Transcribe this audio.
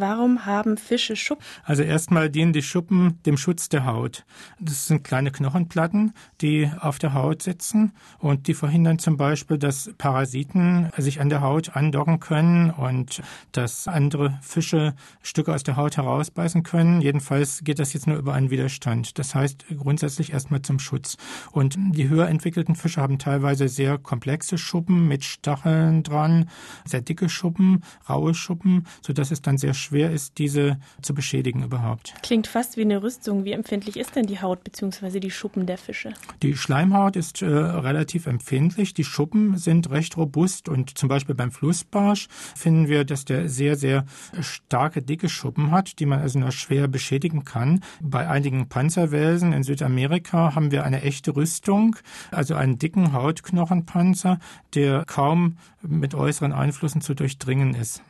Warum haben Fische Schuppen? Also erstmal dienen die Schuppen dem Schutz der Haut. Das sind kleine Knochenplatten, die auf der Haut sitzen und die verhindern zum Beispiel, dass Parasiten sich an der Haut andocken können und dass andere Fische Stücke aus der Haut herausbeißen können. Jedenfalls geht das jetzt nur über einen Widerstand. Das heißt grundsätzlich erstmal zum Schutz. Und die höher entwickelten Fische haben teilweise sehr komplexe Schuppen mit Stacheln dran, sehr dicke Schuppen, raue Schuppen, sodass es dann sehr schwer ist, diese zu beschädigen überhaupt. Klingt fast wie eine Rüstung. Wie empfindlich ist denn die Haut bzw. die Schuppen der Fische? Die Schleimhaut ist äh, relativ empfindlich. Die Schuppen sind recht robust und zum Beispiel beim Flussbarsch finden wir, dass der sehr, sehr starke, dicke Schuppen hat, die man also nur schwer beschädigen kann. Bei einigen Panzerwelsen in Südamerika haben wir eine echte Rüstung, also einen dicken Hautknochenpanzer, der kaum mit äußeren Einflüssen zu durchdringen ist.